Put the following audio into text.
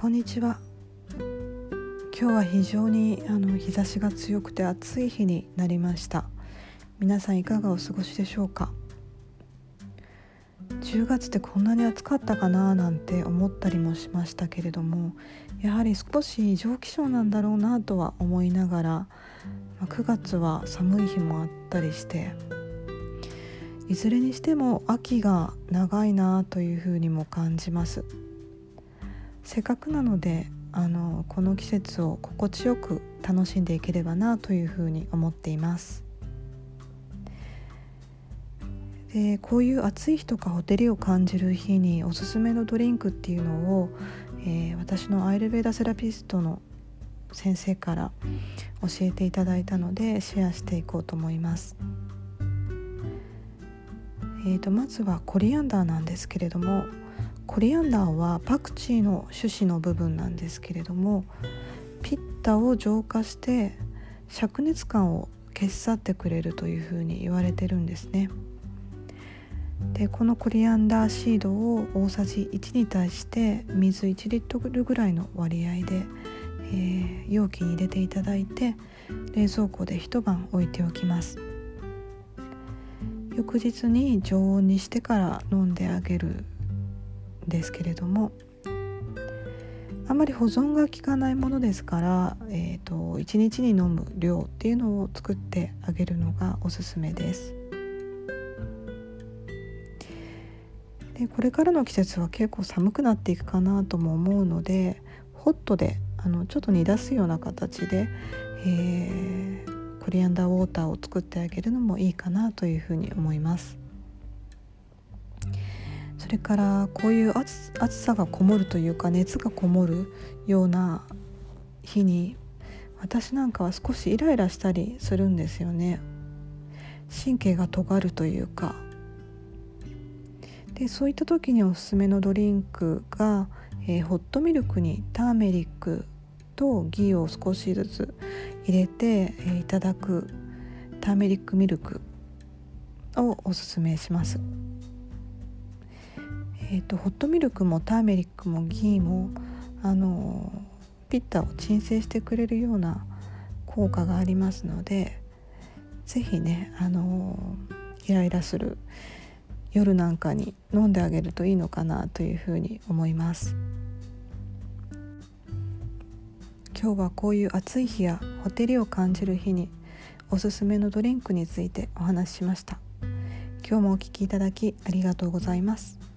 こんにちは。今日は非常にあの日差しが強くて暑い日になりました。皆さんいかがお過ごしでしょうか？10月ってこんなに暑かったかななんて思ったりもしましたけれどもやはり少し異常気象なんだろうなとは思いながら9月は寒い日もあったりしていずれにしても秋が長いなというふうにも感じます。せっかくなのであのこの季節を心地よく楽しんでいければなというふうに思っていますでこういう暑い日とかほてりを感じる日におすすめのドリンクっていうのを、えー、私のアイルベーダセラピストの先生から教えていただいたのでシェアしていこうと思います。えーと、まずはコリアンダーなんですけれどもコリアンダーはパクチーの種子の部分なんですけれどもピッタを浄化して灼熱感を消し去ってくれるというふうに言われてるんですね。でこのコリアンダーシードを大さじ1に対して水1リットルぐらいの割合で、えー、容器に入れていただいて冷蔵庫で一晩置いておきます。翌日に常温にしてから飲んであげるですけれどもあまり保存が効かないものですから、えーと、1日に飲む量っていうのを作ってあげるのがおすすめです。でこれからの季節は結構寒くなっていくかなとも思うのでホットであのちょっと煮出すような形で、えーコリアンダーウォーターを作ってあげるのもいいかなというふうに思いますれからこういう暑さがこもるというか熱がこもるような日に私なんかは少しイライラしたりするんですよね神経が尖るというかでそういった時におすすめのドリンクが、えー、ホットミルクにターメリックとギーを少しずつ入れて、えいただくターメリックミルクをおすすめします。えーと、ホットミルクもターメリックもギーもあのピッタを鎮静してくれるような効果がありますので是非ねあのイライラする夜なんかに飲んであげるといいのかなというふうに思います。今日はこういう暑い日やほてりを感じる日におすすめのドリンクについてお話ししました今日もお聴きいただきありがとうございます